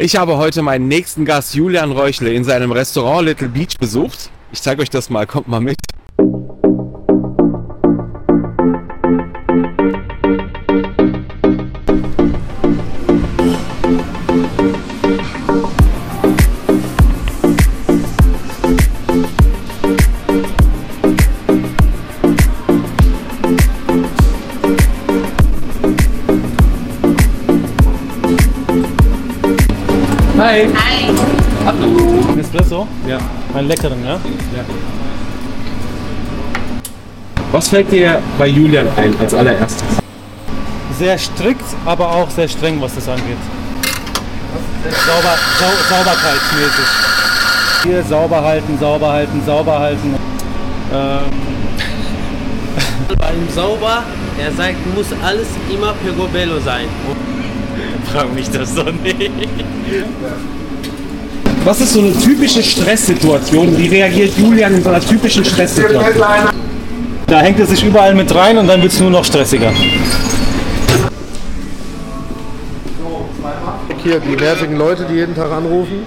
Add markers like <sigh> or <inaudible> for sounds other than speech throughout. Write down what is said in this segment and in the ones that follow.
Ich habe heute meinen nächsten Gast Julian Reuchle in seinem Restaurant Little Beach besucht. Ich zeige euch das mal, kommt mal mit. Hi. Hi. Ein Espresso? Ja. Einen leckeren, ja? Was fällt dir bei Julian ein als allererstes? Sehr strikt, aber auch sehr streng, was das angeht. Sauber, sau, sauberkeitsmäßig. Hier sauber halten, sauber halten, sauber halten. Ähm, <laughs> Bei ihm sauber, er sagt, muss alles immer Picobello sein. Frag mich das doch nicht. Was ist so eine typische Stresssituation? Wie reagiert Julian in so einer typischen Stresssituation? Da hängt er sich überall mit rein und dann wird es nur noch stressiger. Hier die nervigen Leute, die jeden Tag anrufen.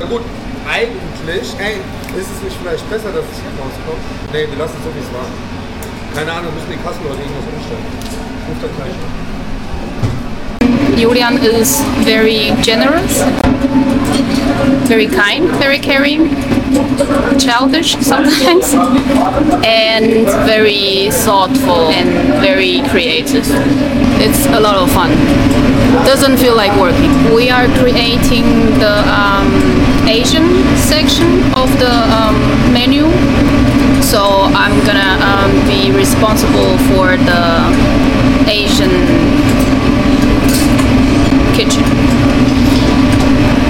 Na gut, eigentlich, ey, ist es nicht vielleicht besser, dass es hier rauskomt? Nee, wir lassen es so, wie es war. Keine Ahnung, müssen die Kassenleute irgendwas umstellen. Ruft dann gleich an. Julian is very generous, very kind, very caring, childish sometimes, and very thoughtful and very creative. It's a lot of fun. Doesn't feel like working. We are creating the um, Asian section of the um, menu, so I'm gonna um, be responsible for the Asian kitchen.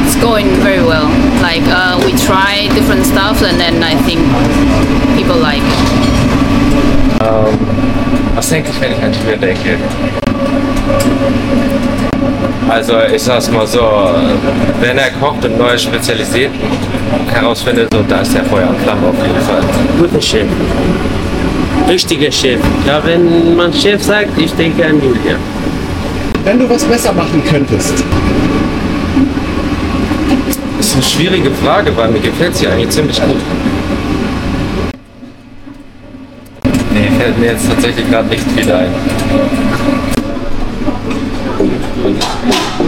It's going very well. Like uh, we try different stuff, and then I think people like it. Wenn ich an Julian denke? Also ich sag's mal so, wenn er kocht und neue Spezialitäten herausfindet, so, da ist er Feuer und Flamme auf jeden Fall. Guter Chef. Richtiger Chef. Ja, wenn man Chef sagt, ich denke an Julia. Wenn du was besser machen könntest. Das ist eine schwierige Frage, weil mir gefällt sie eigentlich ziemlich gut. Nee, fällt mir jetzt tatsächlich gerade nicht viel ein. Yeah.